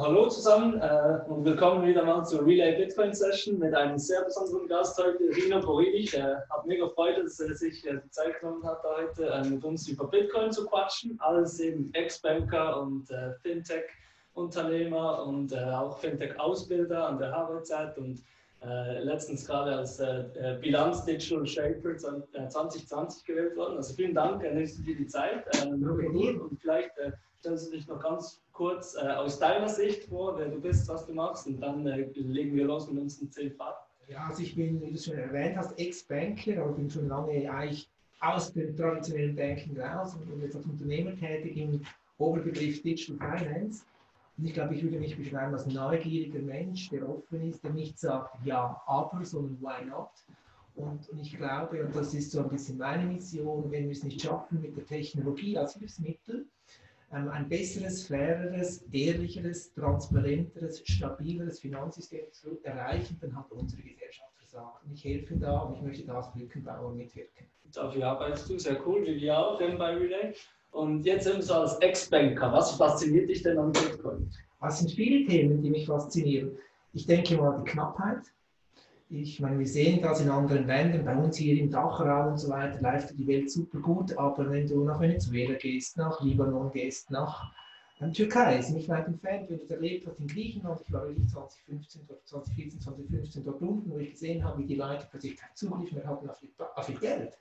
Hallo zusammen äh, und willkommen wieder mal zur Relay Bitcoin Session mit einem sehr besonderen Gast heute, Rino Borilich. Äh, hat mega Freude, dass er sich äh, die Zeit genommen hat, heute äh, mit uns über Bitcoin zu quatschen. Alles eben Ex-Banker und äh, Fintech-Unternehmer und äh, auch Fintech-Ausbilder an der HWZ und äh, letztens gerade als Bilanz Digital Shaper 2020 gewählt worden. Also vielen Dank, nimmst du dir die Zeit. und vielleicht stellst du dich noch ganz kurz äh, aus deiner Sicht vor, wer du bist, was du machst und dann äh, legen wir los mit unseren zehn. Ja, also ich bin, wie du schon erwähnt hast, Ex-Banker, aber bin schon lange eigentlich aus dem traditionellen Banking raus und jetzt als Unternehmer tätig im Oberbegriff Digital Finance. Und ich glaube, ich würde mich beschreiben als neugieriger Mensch, der offen ist, der nicht sagt ja, aber, sondern why not. Und, und ich glaube, und das ist so ein bisschen meine Mission, wenn wir es nicht schaffen, mit der Technologie als Hilfsmittel ein besseres, faireres, ehrlicheres, transparenteres, stabileres Finanzsystem zu erreichen, dann hat unsere Gesellschaft versagt. Und ich helfe da und ich möchte da als Brückenbauer mitwirken. Dafür arbeitest du sehr cool, wie wir auch bei Relay. Und jetzt so als Ex-Banker, was fasziniert dich denn an Bitcoin? Es sind viele Themen, die mich faszinieren. Ich denke mal die Knappheit, ich meine, wir sehen das in anderen Ländern, bei uns hier im Dachraum und so weiter, läuft die Welt super gut, aber wenn du nach Venezuela gehst, nach Libanon gehst, nach ähm, Türkei, ist nicht weit entfernt, wenn du erlebt hast in Griechenland, ich war wirklich 2015, 2014, 2015 dort unten, wo ich gesehen habe, wie die Leute plötzlich keinen Zugriff mehr hatten auf ihr, auf ihr Geld.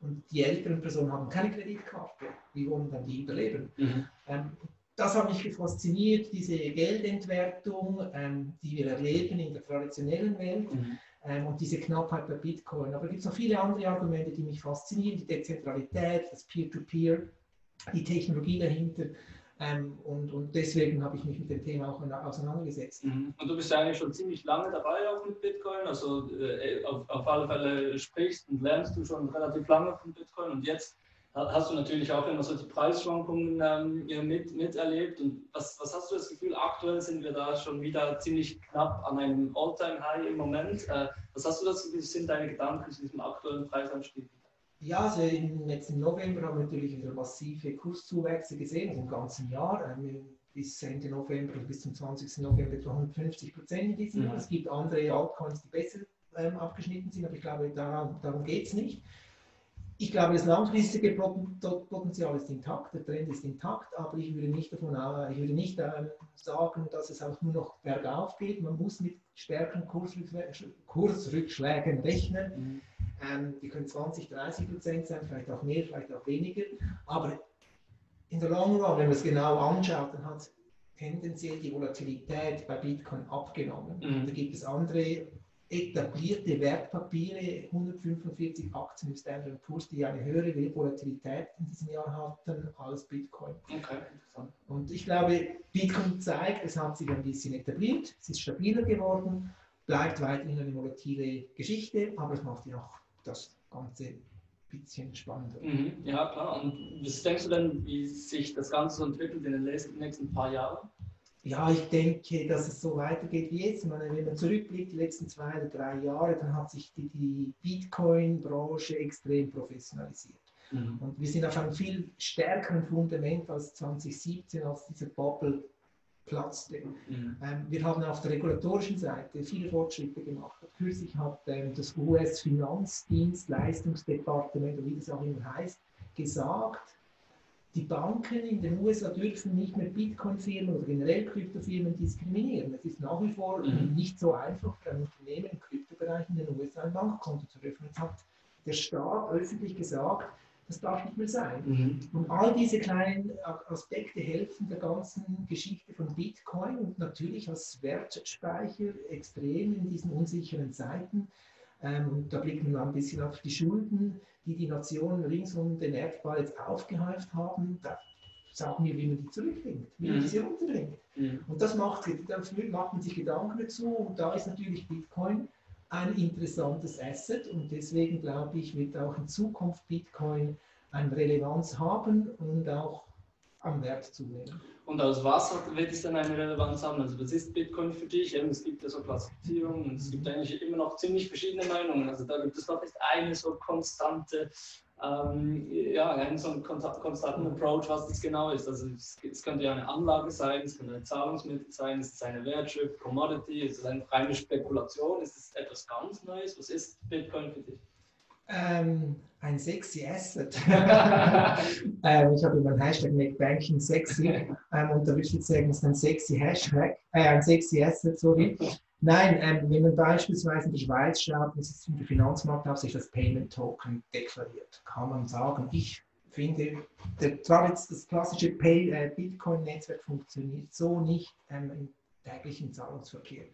Und die älteren Personen haben keine Kreditkarte. Wie wollen dann die überleben? Mhm. Ähm, das hat mich fasziniert, diese Geldentwertung, ähm, die wir erleben in der traditionellen Welt mhm. ähm, und diese Knappheit bei Bitcoin. Aber es gibt noch viele andere Argumente, die mich faszinieren, die Dezentralität, das Peer-to-Peer, -Peer, die Technologie dahinter. Ähm, und, und deswegen habe ich mich mit dem Thema auch auseinandergesetzt. Mhm. Und du bist ja eigentlich schon ziemlich lange dabei auch mit Bitcoin, also äh, auf, auf alle Fälle sprichst und lernst du schon relativ lange von Bitcoin und jetzt hast du natürlich auch immer so die Preisschwankungen ähm, mit, miterlebt. Und was, was hast du das Gefühl, aktuell sind wir da schon wieder ziemlich knapp an einem All-Time-High im Moment. Äh, was hast du das Gefühl, sind deine Gedanken zu diesem aktuellen Preisanstieg? Ja, also im letzten November haben wir natürlich wieder massive Kurszuwächse gesehen, also im ganzen Jahr. Ähm, bis Ende November, bis zum 20. November etwa 150 Prozent in diesem Jahr. Mhm. Es gibt andere Altcoins, die besser ähm, abgeschnitten sind, aber ich glaube, darum, darum geht es nicht. Ich glaube, das langfristige Potenzial ist intakt, der Trend ist intakt, aber ich würde nicht davon ich würde nicht ähm, sagen, dass es auch nur noch bergauf geht. Man muss mit stärkeren Kursrückschlägen rechnen. Mhm. Ähm, die können 20, 30 Prozent sein, vielleicht auch mehr, vielleicht auch weniger. Aber in der Long Run, wenn man es genau anschaut, dann hat tendenziell die Volatilität bei Bitcoin abgenommen. Mhm. Da gibt es andere etablierte Wertpapiere, 145 Aktien im Standard Poor's, die eine höhere Volatilität in diesem Jahr hatten als Bitcoin. Okay, Und ich glaube, Bitcoin zeigt, es hat sich ein bisschen etabliert, es ist stabiler geworden, bleibt weiterhin eine volatile Geschichte, aber es macht ja auch das Ganze ein bisschen spannender. Mhm, ja, klar. Und was denkst du denn, wie sich das Ganze so entwickelt in den nächsten paar Jahren? Ja, ich denke, dass es so weitergeht wie jetzt. Meine, wenn man zurückblickt, die letzten zwei oder drei Jahre, dann hat sich die, die Bitcoin-Branche extrem professionalisiert. Mhm. Und wir sind auf einem viel stärkeren Fundament als 2017, als diese Bubble platzte. Mhm. Ähm, wir haben auf der regulatorischen Seite viele Fortschritte gemacht. Kürzlich hat ähm, das US-Finanzdienstleistungsdepartement, wie das auch immer heißt, gesagt, die Banken in den USA dürfen nicht mehr Bitcoin-Firmen oder generell Kryptofirmen diskriminieren. Es ist nach wie vor mhm. nicht so einfach für ein Unternehmen im Kryptobereich in den USA ein Bankkonto zu öffnen. Jetzt hat der Staat öffentlich gesagt, das darf nicht mehr sein. Mhm. Und all diese kleinen Aspekte helfen der ganzen Geschichte von Bitcoin und natürlich als Wertspeicher extrem in diesen unsicheren Zeiten. Ähm, und da blicken wir ein bisschen auf die Schulden, die die Nationen rings um den Erdball jetzt aufgehäuft haben. Da sagen wir, wie man die zurückbringt, wie man mhm. sie runterbringt. Mhm. Und das macht, dafür macht man sich Gedanken dazu. Und da ist natürlich Bitcoin ein interessantes Asset. Und deswegen glaube ich, wird auch in Zukunft Bitcoin eine Relevanz haben und auch am Wert zunehmen. Und aus was wird es dann eine Relevanz haben? Also was ist Bitcoin für dich? Eben, es gibt ja so Klassifizierungen und es gibt eigentlich immer noch ziemlich verschiedene Meinungen. Also da gibt es noch nicht eine so konstante ähm, ja, einen so einen konstanten Approach, was das genau ist. Also es, es, könnte ja eine Anlage sein, es könnte ein Zahlungsmittel sein, es ist eine Wertschrift, Commodity, es ist eine reine Spekulation, ist es etwas ganz Neues? Was ist Bitcoin für dich? Ähm, ein sexy Asset. ähm, ich habe über den Hashtag Make sexy ähm, und da würde ich jetzt sagen, es ist ein sexy Hashtag, äh, ein sexy Asset, sorry. Nein, ähm, wenn man beispielsweise in der Schweiz schaut, ist in der Finanzmarktaufsicht das Payment Token deklariert, kann man sagen, ich finde, der, das klassische äh, Bitcoin-Netzwerk funktioniert so nicht ähm, im täglichen Zahlungsverkehr.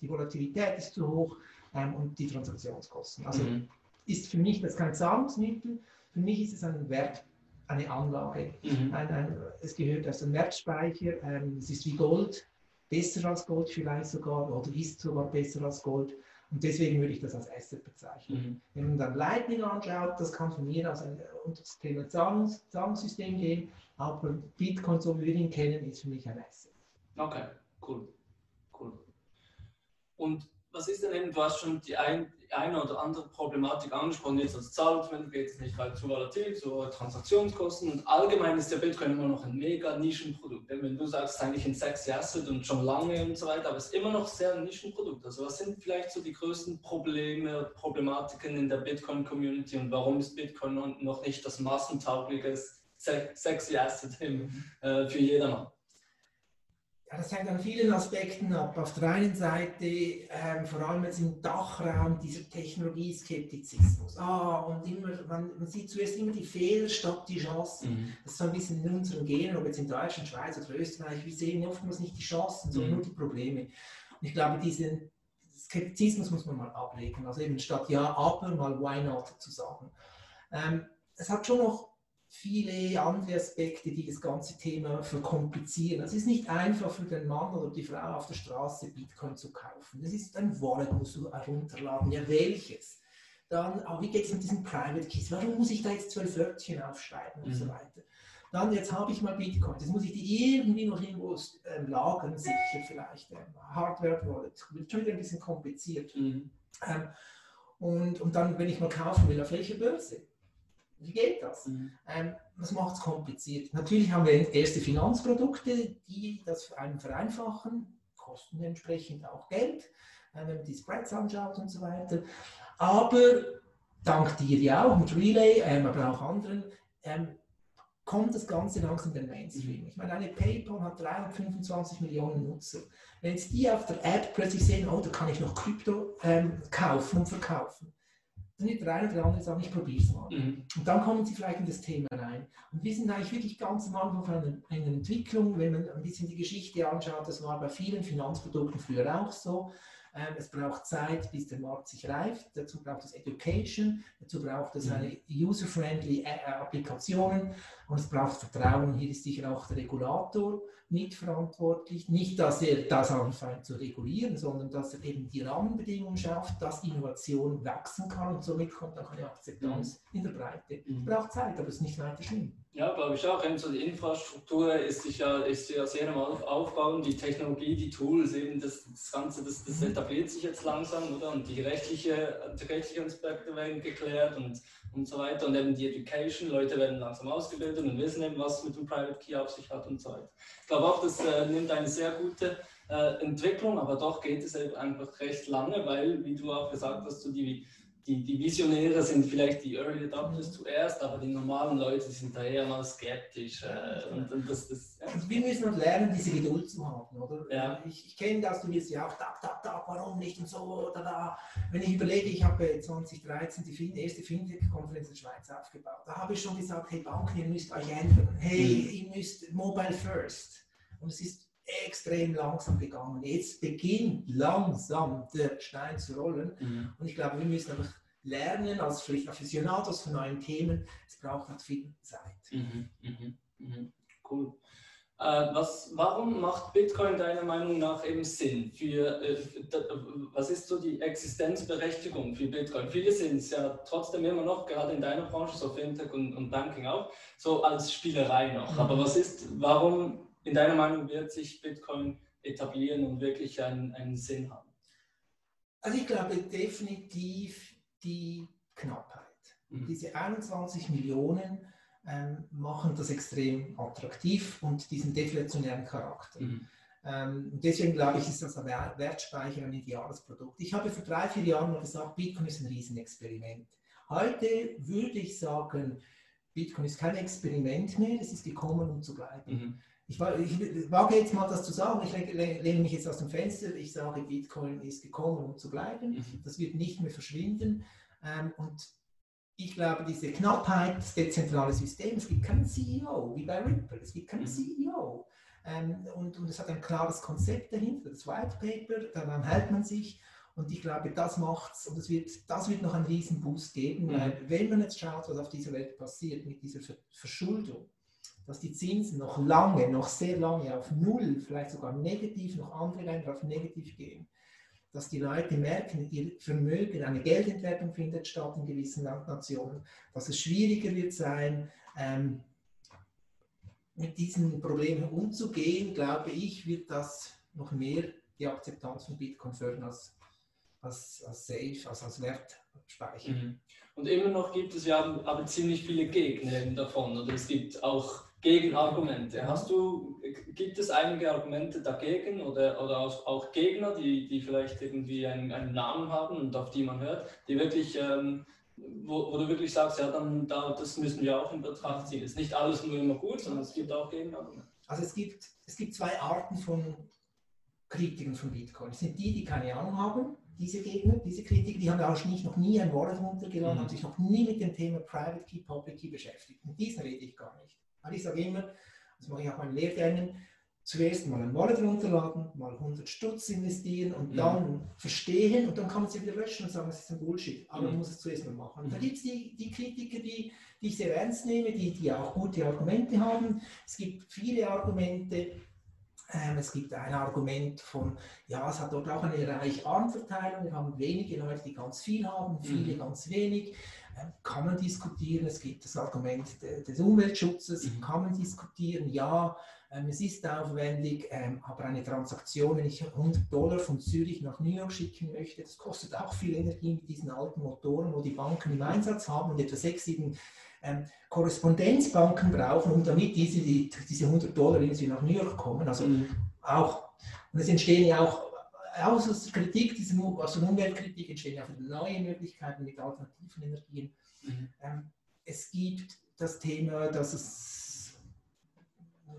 Die Volatilität ist zu hoch ähm, und die Transaktionskosten. Also mhm. Ist für mich das kein Zahlungsmittel, für mich ist es ein Wert, eine Anlage. Mhm. Ein, ein, es gehört aus einem Wertspeicher, ähm, es ist wie Gold, besser als Gold vielleicht sogar oder ist sogar besser als Gold. Und deswegen würde ich das als Asset bezeichnen. Mhm. Wenn man dann Lightning anschaut, das kann von mir aus ein, unter das Thema Zahlungs, Zahlungssystem gehen, aber Bitcoin, so wie wir ihn kennen, ist für mich ein Asset. Okay, cool. cool. Und was ist denn eben, du hast schon die ein, eine oder andere Problematik angesprochen, jetzt als Zahlungsmittel geht es nicht halt zu volatil, zu Transaktionskosten und allgemein ist der Bitcoin immer noch ein mega Nischenprodukt. Wenn du sagst, es ist eigentlich ein sexy Asset und schon lange und so weiter, aber es ist immer noch sehr ein Nischenprodukt. Also was sind vielleicht so die größten Probleme, Problematiken in der Bitcoin-Community und warum ist Bitcoin noch nicht das massentaugliche sexy Asset äh, für jedermann? Ja, das hängt an vielen Aspekten ab. Auf der einen Seite, ähm, vor allem jetzt im Dachraum, dieser Technologieskeptizismus. Ah, und immer, man, man, sieht zuerst immer die Fehler statt die Chancen. Mhm. Das ist so ein bisschen in unseren Genen, ob jetzt in Deutschland, Schweiz oder Österreich, wir sehen oftmals nicht die Chancen, sondern mhm. nur die Probleme. Und ich glaube, diesen Skeptizismus muss man mal ablegen. Also eben statt ja, aber mal why not zu sagen. Ähm, es hat schon noch viele andere Aspekte, die das ganze Thema verkomplizieren. Es ist nicht einfach für den Mann oder die Frau auf der Straße Bitcoin zu kaufen. Das ist ein Wallet, musst du herunterladen. Ja, welches? Dann, oh, wie geht es mit diesen Private Keys? Warum muss ich da jetzt zwölf Wörtchen aufschreiben und mhm. so weiter? Dann, jetzt habe ich mal Bitcoin. Jetzt muss ich die irgendwie noch irgendwo ähm, lagern, sicher vielleicht. Ähm, Hardware-Wallet. Wird schon wieder ein bisschen kompliziert. Mhm. Ähm, und, und dann, wenn ich mal kaufen will, auf welche Börse? Wie geht das? Mhm. Ähm, das macht es kompliziert. Natürlich haben wir erste Finanzprodukte, die das für einen vereinfachen, kosten entsprechend auch Geld, äh, wenn man die Spreads anschaut und so weiter. Aber dank dir ja auch mit Relay, ähm, aber auch anderen, ähm, kommt das Ganze langsam in den Mainstream. Ich meine, eine PayPal hat 325 Millionen Nutzer. Wenn jetzt die auf der App plötzlich sehen, oh, da kann ich noch Krypto ähm, kaufen und verkaufen, wird der eine oder andere sagen, ich probiere es mal. Mhm. Und dann kommen sie vielleicht in das Thema rein. Und wir sind eigentlich wirklich ganz am Anfang einer, einer Entwicklung, wenn man ein bisschen die Geschichte anschaut, das war bei vielen Finanzprodukten früher auch so. Ähm, es braucht Zeit, bis der Markt sich reift. Dazu braucht es Education, dazu braucht es mhm. eine user-friendly äh, Applikationen und es braucht Vertrauen. Hier ist sicher auch der Regulator mitverantwortlich. Nicht, dass er das anfängt zu regulieren, sondern dass er eben die Rahmenbedingungen schafft, dass Innovation wachsen kann und somit kommt auch eine Akzeptanz mhm. in der Breite. Mhm. braucht Zeit, aber es ist nicht weiter schlimm. Ja, glaube ich auch. Eben so die Infrastruktur ist sich ja, ist ja sehr am Aufbauen, die Technologie, die Tools, eben das, das Ganze, das, das mhm. etabliert sich jetzt langsam, oder? Und die, rechtliche, die rechtlichen Aspekte werden geklärt und, und so weiter. Und eben die Education, Leute werden langsam ausgebildet und wissen eben, was mit dem Private Key auf sich hat und so weiter. Ich glaube auch, das äh, nimmt eine sehr gute äh, Entwicklung, aber doch geht es eben einfach recht lange, weil, wie du auch gesagt hast, so die die, die Visionäre sind vielleicht die Early Adopters zuerst, aber die normalen Leute sind da eher mal skeptisch. Äh, und, und das, das, ja. also wir müssen halt lernen, diese Geduld zu haben, oder? Ja. Ich, ich kenne das, du wirst ja auch, da, da, da, warum nicht und so, da, da. Wenn ich überlege, ich habe 2013 die erste Fintech-Konferenz in der Schweiz aufgebaut. Da habe ich schon gesagt, hey Banken, ihr müsst euch ändern. Hey, mhm. ihr müsst Mobile First. Und es ist extrem langsam gegangen. Jetzt beginnt langsam der Stein zu rollen. Mhm. Und ich glaube, wir müssen einfach lernen, als vielleicht Aficionados von neuen Themen. Es braucht halt viel Zeit. Mhm. Mhm. mhm. Cool. Äh, was, warum macht Bitcoin deiner Meinung nach eben Sinn? Für, äh, was ist so die Existenzberechtigung für Bitcoin? Viele sind es ja trotzdem immer noch, gerade in deiner Branche, so Fintech und, und Banking auch, so als Spielerei noch. Mhm. Aber was ist, warum in deiner Meinung wird sich Bitcoin etablieren und wirklich einen, einen Sinn haben? Also ich glaube definitiv die Knappheit. Mhm. Diese 21 Millionen ähm, machen das extrem attraktiv und diesen deflationären Charakter. Mhm. Ähm, deswegen glaube ich, ist das ein Wertspeicher ein ideales Produkt. Ich habe vor drei, vier Jahren mal gesagt, Bitcoin ist ein Riesenexperiment. Heute würde ich sagen, Bitcoin ist kein Experiment mehr, es ist gekommen, um zu bleiben. Mhm. Ich, ich, wage jetzt mal das zu sagen, ich lehne mich jetzt aus dem Fenster, ich sage, Bitcoin ist gekommen, um zu bleiben. Mhm. Das wird nicht mehr verschwinden. Ähm, und ich glaube, diese Knappheit des dezentralen Systems, es gibt keinen CEO, wie bei Ripple, es gibt keinen mhm. CEO. Ähm, und, und es hat ein klares Konzept dahinter, das White Paper, daran hält man sich. Und ich glaube, das macht's und das wird, das wird noch einen riesen Boost geben, mhm. weil wenn man jetzt schaut, was auf dieser Welt passiert mit dieser Verschuldung, dass die Zinsen noch lange, noch sehr lange auf Null, vielleicht sogar negativ, noch andere Länder auf negativ gehen, dass die Leute merken, ihr Vermögen, eine Geldentwertung findet statt in gewissen Nationen, dass es schwieriger wird sein, ähm, mit diesen Problemen umzugehen, glaube ich, wird das noch mehr die Akzeptanz von Bitcoin fördern als als, als Safe, also als Wertspeicher. Mhm. Und immer noch gibt es ja aber ziemlich viele Gegner davon oder es gibt auch Gegenargumente. Hast du, gibt es einige Argumente dagegen oder, oder auch Gegner, die, die vielleicht irgendwie einen, einen Namen haben und auf die man hört, die wirklich, ähm, wo, wo, du wirklich sagst, ja, dann da, das müssen wir auch in Betracht ziehen. Es ist nicht alles nur immer gut, sondern es gibt auch Gegenargumente. Also es gibt, es gibt zwei Arten von Kritikern von Bitcoin. Es sind die, die keine Ahnung haben diese Gegner, diese Kritiker, die haben auch nicht, noch nie ein Wallet runtergeladen, mhm. haben sich noch nie mit dem Thema Private Key, Public Key beschäftigt. Mit diesen rede ich gar nicht. Weil ich sage immer, das mache ich auch meinen Lehrgängen, zuerst mal ein Wallet runterladen, mal 100 Stutz investieren und mhm. dann verstehen und dann kann man sie wieder löschen und sagen, das ist ein Bullshit. Aber mhm. man muss es zuerst mal machen. Und da mhm. gibt es die, die Kritiker, die, die ich sehr ernst nehme, die, die auch gute Argumente haben. Es gibt viele Argumente, ähm, es gibt ein Argument von, ja, es hat dort auch eine Reich-Arm-Verteilung. Wir haben wenige Leute, die ganz viel haben, viele mhm. ganz wenig. Kann man diskutieren. Es gibt das Argument de, des Umweltschutzes, mhm. kann man diskutieren. Ja, ähm, es ist aufwendig, ähm, aber eine Transaktion, wenn ich 100 Dollar von Zürich nach New York schicken möchte, das kostet auch viel Energie mit diesen alten Motoren, wo die Banken im Einsatz haben und etwa sechs, sieben ähm, Korrespondenzbanken brauchen, um damit diese, die, diese 100 Dollar irgendwie nach New York kommen. Also mhm. auch, und es entstehen ja auch, aus der Kritik, diese, aus der Umweltkritik entstehen ja auch neue Möglichkeiten mit alternativen Energien. Mhm. Ähm, es gibt das Thema, dass es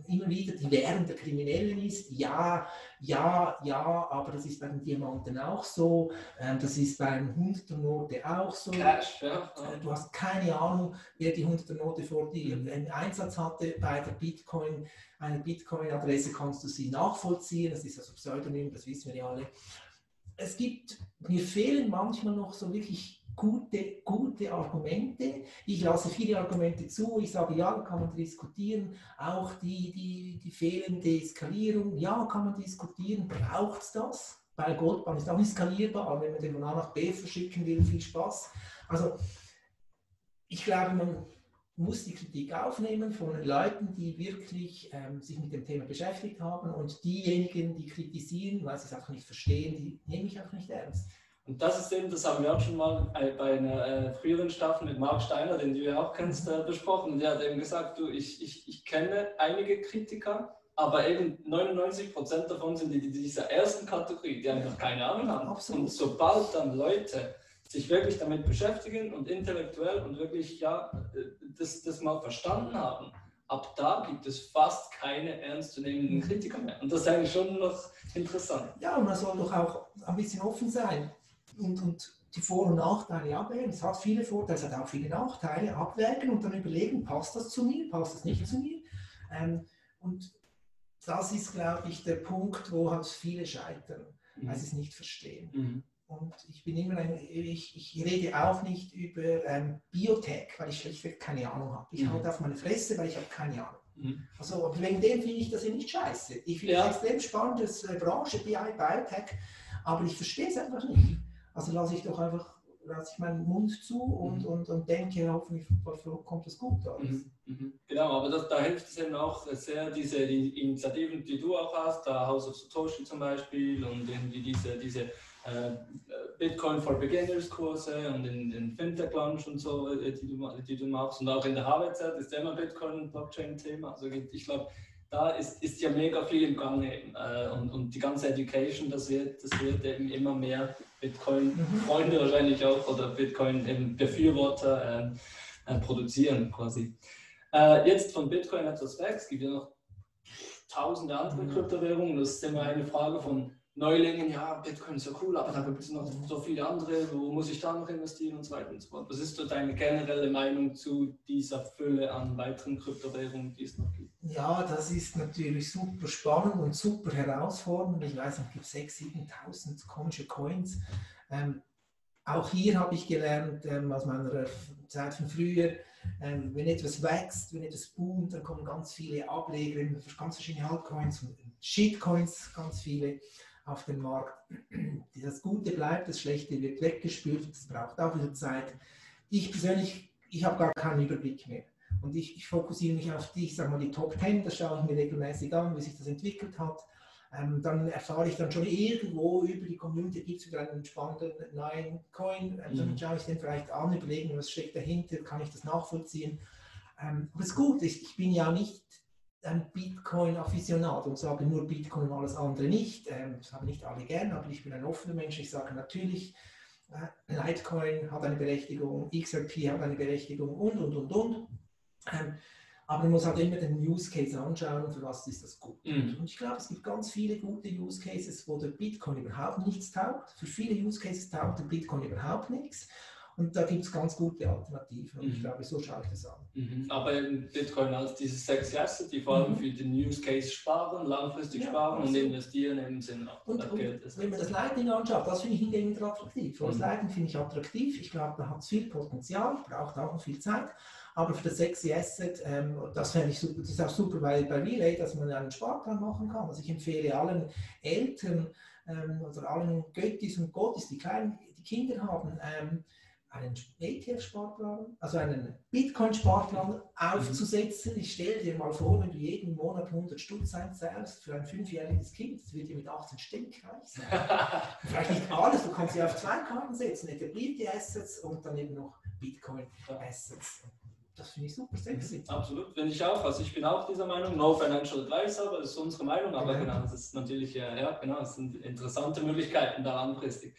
immer wieder die Währung der Kriminellen ist. Ja, ja, ja, aber das ist bei den Diamanten auch so. Ähm, das ist bei den 100er Note auch so. Cash, ja. Äh, du hast keine Ahnung, wer die 100er Note vor dir im Einsatz hatte. Bei der Bitcoin, eine Bitcoin-Adresse kannst du sie nachvollziehen. Das ist also Pseudonym, das wissen wir ja alle. Es gibt, mir fehlen manchmal noch so wirklich gute, gute Argumente. Ich lasse viele Argumente zu. Ich sage, ja, kann man diskutieren. Auch die, die, die fehlende Skalierung, ja, kann man diskutieren. Braucht es das? Weil Goldbahn ist auch nicht skalierbar, aber wenn man den von A nach B verschicken will, viel Spaß. Also, ich glaube, man muss die Kritik aufnehmen von den Leuten, die wirklich ähm, sich mit dem Thema beschäftigt haben und diejenigen, die kritisieren, weil sie es einfach nicht verstehen, die nehme ich auch nicht ernst. Und das ist eben, das haben wir auch schon mal bei einer äh, früheren Staffel mit Marc Steiner, den du ja auch kennst, äh, besprochen. Und der hat eben gesagt, du, ich, ich, ich kenne einige Kritiker, aber eben 99 Prozent davon sind die, die dieser ersten Kategorie, die einfach keine Ahnung haben. Absolut. Und sobald dann Leute sich wirklich damit beschäftigen und intellektuell und wirklich ja, äh, das, das mal verstanden haben, ab da gibt es fast keine ernstzunehmenden Kritiker mehr. Und das ist eigentlich schon noch interessant. Ja, und man soll doch auch ein bisschen offen sein und, und die Vor- und Nachteile abwägen. Es hat viele Vorteile, es hat auch viele Nachteile. Abwägen und dann überlegen, passt das zu mir, passt das nicht zu mir. Ähm, und das ist, glaube ich, der Punkt, wo halt viele scheitern, mhm. weil sie es nicht verstehen. Mhm. Und ich bin immer ein, ich, ich rede auch nicht über ähm, Biotech, weil ich schlichtweg keine Ahnung habe. Ich mhm. halte auf meine Fresse, weil ich habe keine Ahnung. Mhm. Also, wegen dem finde ich das ja nicht scheiße. Ich finde ja. es extrem spannend, das äh, Branche BI, Biotech, aber ich verstehe es einfach nicht. Also lasse ich doch einfach lasse ich meinen Mund zu und, mhm. und, und denke, hoffentlich kommt es gut aus. Mhm. Mhm. Genau, aber das, da hilft es eben auch sehr, diese die Initiativen, die du auch hast, da House of Satoshi zum Beispiel und irgendwie diese, diese äh, Bitcoin for Beginners Kurse und in, in Fintech Launch und so, äh, die du, die du machst. Und auch in der HWZ ist immer Bitcoin und Blockchain-Thema. Also ich glaube, da ist, ist ja mega viel im Gange äh, und, und die ganze Education, das wird, das wird eben immer mehr Bitcoin-Freunde mhm. wahrscheinlich auch oder Bitcoin-Befürworter äh, äh, produzieren quasi. Äh, jetzt von Bitcoin etwas weg, es gibt ja noch tausende andere mhm. Kryptowährungen. Das ist immer eine Frage von Neulingen, ja, Bitcoin ist ja cool, aber da gibt es noch so viele andere, wo muss ich da noch investieren und so weiter und so fort. Was ist so deine generelle Meinung zu dieser Fülle an weiteren Kryptowährungen, die es noch gibt? Ja, das ist natürlich super spannend und super herausfordernd. Ich weiß, es gibt 6.000, 7.000 komische Coins. Ähm, auch hier habe ich gelernt ähm, aus meiner Zeit von früher, ähm, wenn etwas wächst, wenn etwas boomt, dann kommen ganz viele Ableger, ganz verschiedene Altcoins und Shitcoins, ganz viele auf den Markt. Das Gute bleibt, das Schlechte wird weggespült, das braucht auch wieder Zeit. Ich persönlich, ich habe gar keinen Überblick mehr. Und ich, ich fokussiere mich auf die, ich sage mal, die Top 10, das schaue ich mir regelmäßig an, wie sich das entwickelt hat. Ähm, dann erfahre ich dann schon irgendwo über die Community, gibt es wieder einen spannenden neuen Coin, ähm, dann mhm. schaue ich den vielleicht an, überlegen, was steckt dahinter, kann ich das nachvollziehen. Ähm, aber es ist gut, ich, ich bin ja nicht ein Bitcoin-Afficionat und sage nur Bitcoin und alles andere nicht. Ähm, das haben nicht alle gern, aber ich bin ein offener Mensch. Ich sage natürlich, äh, Litecoin hat eine Berechtigung, XRP hat eine Berechtigung und, und, und, und. Ähm, aber man muss halt immer den Use Case anschauen, für was ist das gut. Mhm. Und ich glaube, es gibt ganz viele gute Use Cases, wo der Bitcoin überhaupt nichts taugt. Für viele Use Cases taugt der Bitcoin überhaupt nichts. Und da gibt es ganz gute Alternativen. Und mhm. ich glaube, so schaue ich das an. Mhm. Aber Bitcoin als dieses sechs Asset, die vor allem mhm. für den Use Case sparen, langfristig ja, sparen also. und investieren im Sinne und, und wenn man das Lightning anschaut, das finde ich hingegen attraktiv. Das mhm. Lightning finde ich attraktiv. Ich glaube, da hat es viel Potenzial, braucht auch noch viel Zeit. Aber für das sexy Asset, ähm, das fände ich super, das ist auch super bei, bei Relay, dass man einen Sparplan machen kann. Also ich empfehle allen Eltern ähm, oder allen Göttis und Gottis, die kleinen, die Kinder haben, ähm, einen ETF-Sparplan, also einen Bitcoin-Sparplan aufzusetzen. Ich stelle dir mal vor, wenn du jeden Monat 100 Stutz einzahlst für ein fünfjähriges Kind, das wird dir mit 18 stinkreich sein. Vielleicht nicht alles, du kannst sie auf zwei Karten setzen, etablierte Assets und dann eben noch Bitcoin-Assets. Das finde ich super sexy. Mhm, absolut, finde ich auch. Also ich bin auch dieser Meinung, no financial advice, aber das ist unsere Meinung. Aber ja. genau, das ist natürlich, ja, genau, das sind interessante Möglichkeiten da langfristig.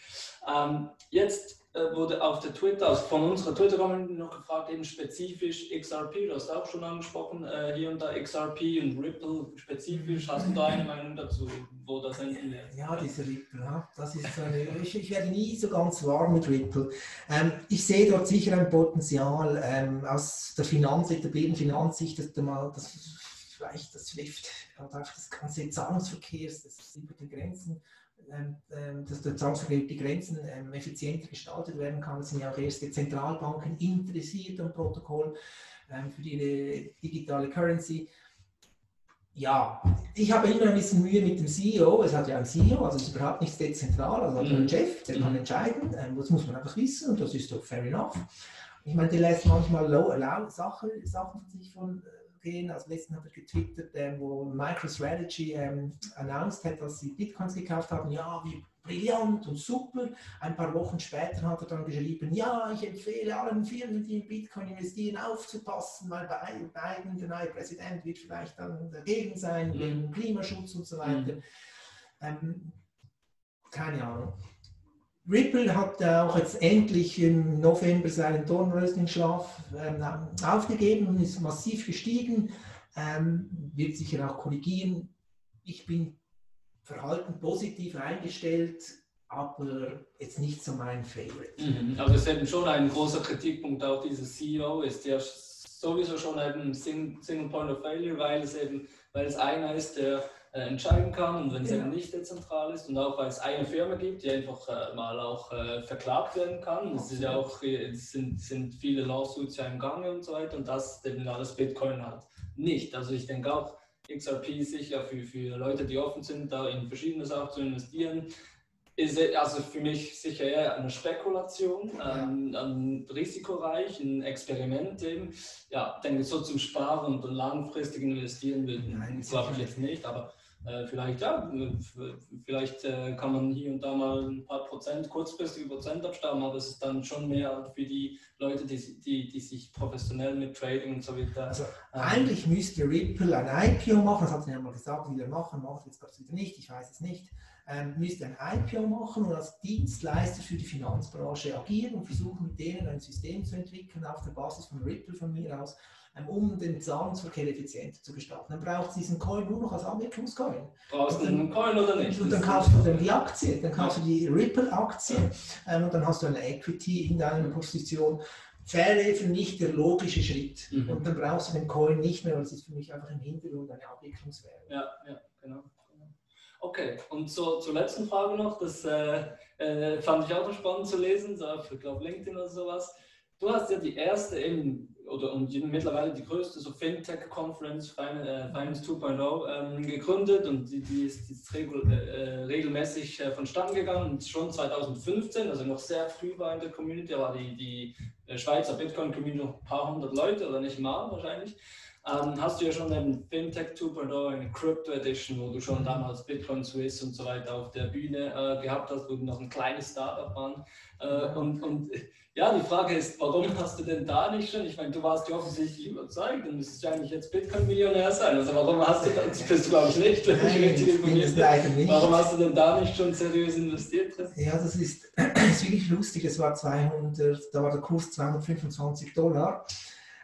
Ähm, jetzt äh, wurde auf der Twitter, von unserer Twitter-Community noch gefragt, eben spezifisch XRP, du hast auch schon angesprochen, äh, hier und da XRP und Ripple spezifisch. Hast du da eine Meinung dazu, wo das enden wird? Ja, diese Ripple, ja, das ist so eine, ich, ich, werde nie so ganz warm mit Ripple. Ähm, ich sehe dort sicher ein Potenzial ähm, aus der Finanzsicht, der bilden Finanzsicht, dass du mal das vielleicht das SWIFT das ganze Zahlungsverkehrs, das über die Grenzen dass der Zahlungsverkehr die Grenzen ähm, effizienter gestaltet werden kann. Es sind ja auch erste Zentralbanken interessiert am Protokoll für ihre digitale Currency. Ja, ich habe immer ein bisschen Mühe mit dem CEO. Es hat ja einen CEO, also es ist überhaupt nicht dezentral, also hat mhm. einen Chef, der kann mhm. entscheiden. Das muss man einfach wissen und das ist doch fair enough. Ich meine, der lässt manchmal low, low Sachen, Sachen von sich von gehen. Also letztens habe ich getwittert, äh, wo MicroStrategy ähm, announced hat, dass sie Bitcoins gekauft haben. Ja, wie brillant und super. Ein paar Wochen später hat er dann geschrieben, ja, ich empfehle allen Firmen, die in Bitcoin investieren, aufzupassen, weil Biden, der neue Präsident, wird vielleicht dann dagegen sein, mhm. wegen Klimaschutz und so weiter. Mhm. Ähm, keine Ahnung. Ripple hat auch jetzt endlich im November seinen Dornröschenschlaf ähm, aufgegeben und ist massiv gestiegen, ähm, wird sicher auch korrigieren. Ich bin verhalten positiv eingestellt, aber jetzt nicht so mein Favorite. Mhm. Also es ist eben schon ein großer Kritikpunkt auch dieser CEO, ist ja sowieso schon ein Single Point of Failure, weil es eben, weil es einer ist, der äh, entscheiden kann und wenn es ja. eben nicht dezentral ist und auch weil es eine Firma gibt, die einfach äh, mal auch äh, verklagt werden kann. Es ist ja auch, es sind, sind viele Lawsuits ja im Gange und so weiter und das eben alles Bitcoin hat nicht. Also ich denke auch, XRP sicher für, für Leute, die offen sind, da in verschiedene Sachen zu investieren, ist also für mich sicher eher eine Spekulation, ähm, ein risikoreich, ein Experiment eben. Ja, denke so zum Sparen und langfristig investieren will, glaube ich jetzt nicht, aber äh, vielleicht, ja, vielleicht äh, kann man hier und da mal ein paar Prozent, kurzfristige Prozent abstauben, aber es ist dann schon mehr für die Leute, die, die, die sich professionell mit Trading und so weiter. Also ähm, eigentlich müsste Ripple ein IPO machen, das hat sie ja mal gesagt, wie wir machen, macht jetzt gerade wieder nicht, ich weiß es nicht. Ähm, müsste ein IPO machen und als Dienstleister für die Finanzbranche agieren und versuchen mit denen ein System zu entwickeln auf der Basis von Ripple von mir aus, ähm, um den Zahlungsverkehr effizienter zu gestalten. Dann braucht es diesen Coin nur noch als Abwicklungscoin. Brauchst du einen Coin oder nicht? Und dann kaufst du dann die Aktie, dann kaufst du die Ripple-Aktie ähm, und dann hast du eine Equity in deiner Position. Wäre für mich der logische Schritt. Mhm. Und dann brauchst du den Coin nicht mehr, weil es ist für mich einfach im Hintergrund eine Abwicklungswährung. Ja, ja, genau. Okay, und so, zur letzten Frage noch, das äh, äh, fand ich auch noch spannend zu lesen, so auf, ich LinkedIn oder sowas. Du hast ja die erste eben, oder und mittlerweile die größte so Fintech-Conference, äh, Finance 2.0, ähm, gegründet und die, die ist, die ist äh, regelmäßig äh, vonstatten gegangen schon 2015, also noch sehr früh war in der Community, da war die, die Schweizer Bitcoin-Community noch ein paar hundert Leute oder nicht mal wahrscheinlich. Ähm, hast du ja schon einen Fintech 2.0, eine Crypto Edition, wo du schon damals Bitcoin Swiss und so weiter auf der Bühne äh, gehabt hast, wo du noch ein kleines Startup waren. Äh, und, und ja, die Frage ist, warum hast du denn da nicht schon? Ich meine, du warst ja offensichtlich überzeugt, dann müsstest du eigentlich jetzt Bitcoin-Millionär sein. Also warum hast du das? bist du, glaube ich, nicht, wenn ich richtig informiert bin. Warum hast du denn da nicht schon seriös investiert? Ja, das ist, ist wirklich lustig. Es war 200, da war der Kurs 225 Dollar.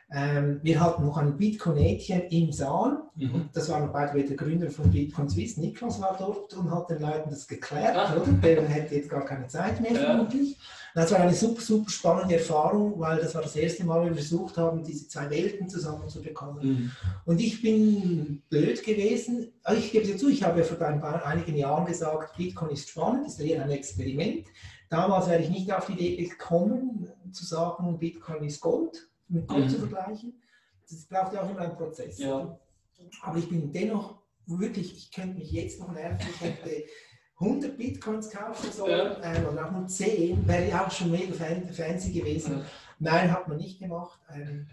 Ähm, wir hatten noch ein Bitcoin-Ädchen im Saal. Mhm. Das war noch beide der Gründer von Bitcoin Swiss. Niklas war dort und hat den Leuten das geklärt. Ach. Oder? Der hätte jetzt gar keine Zeit mehr, ja. vermutlich. Das war eine super, super spannende Erfahrung, weil das war das erste Mal, wir versucht haben, diese zwei Welten zusammenzubekommen. Mhm. Und ich bin blöd gewesen. Also ich gebe es dir zu, ich habe ja vor ein paar, einigen Jahren gesagt, Bitcoin ist spannend, ist eher ein Experiment. Damals wäre ich nicht auf die Idee gekommen, zu sagen, Bitcoin ist Gold mit Gott mhm. zu vergleichen. Das braucht ja auch immer einen Prozess. Ja. Aber ich bin dennoch wirklich, ich könnte mich jetzt noch nerven, ich hätte 100 Bitcoins kaufen sollen ja. ähm, und auch nur 10, wäre ja auch schon mega fancy gewesen. Ja. Nein, hat man nicht gemacht. Ähm,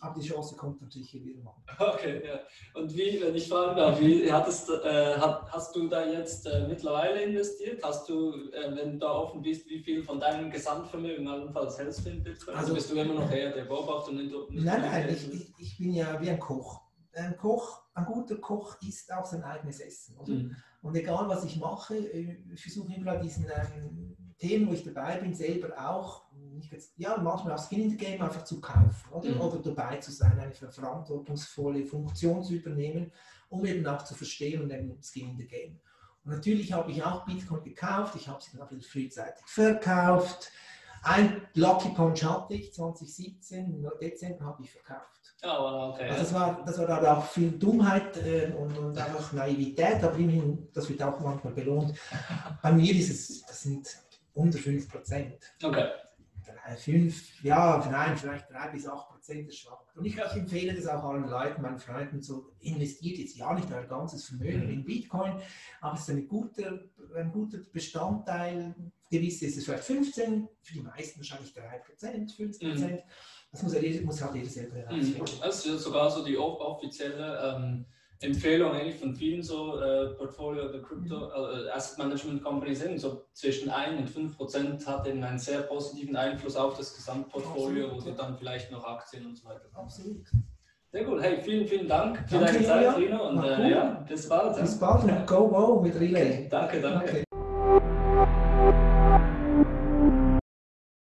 aber die Chance kommt natürlich hier wieder mal. Okay, ja. Und wie, wenn ich fragen darf, wie hattest, äh, hast du da jetzt äh, mittlerweile investiert? Hast du, äh, wenn du da offen bist, wie viel von deinem Gesamtvermögen allenfalls hältst du in Bitcoin? Also, also bist du immer noch eher der Beobachter und nicht Nein, nein, ich, ich, ich, bin ja wie ein Koch. Ein Koch, ein guter Koch isst auch sein eigenes Essen. Mhm. Und egal was ich mache, äh, ich versuche immer diesen ähm, Themen, wo ich dabei bin, selber auch jetzt, ja, manchmal auch Skin in the Game einfach zu kaufen oder, mhm. oder dabei zu sein, eine verantwortungsvolle Funktion zu übernehmen, um eben auch zu verstehen und eben Skin in the Game. Und natürlich habe ich auch Bitcoin gekauft, ich habe sie dann auch wieder frühzeitig verkauft. Ein Lucky Punch hatte ich 2017, im Dezember habe ich verkauft. Oh, okay. Also das war, das war da auch viel Dummheit äh, und, und einfach Naivität, aber immerhin, das wird auch manchmal belohnt. Bei mir ist es, das sind unter 5 Prozent. Okay. 5, ja, nein, vielleicht 3 bis 8 Prozent ist schwach. Und ich, ich, empfehle das auch allen Leuten, meinen Freunden, so investiert jetzt ja nicht euer ganzes Vermögen mhm. in Bitcoin, aber es ist ein guter, ein guter Bestandteil. Gewiss ist es vielleicht 15, für die meisten wahrscheinlich 3 Prozent, 5 Prozent. Mhm. Das muss, muss halt jeder selber herausfinden. Mhm. Das ist sogar so die offizielle. Ähm Empfehlung eigentlich von vielen so äh, Portfolio oder Crypto mhm. äh, Asset Management Companies sind. So zwischen 1 und 5 Prozent hat eben einen sehr positiven Einfluss auf das Gesamtportfolio Absolut, oder dann vielleicht noch Aktien und so weiter. Absolut. Sehr gut. Hey, vielen, vielen Dank für Danke, deine Zeit, Rino. Und äh, ja, bis bald. Bis bald. Go, go mit Relay. danke, danke. Okay.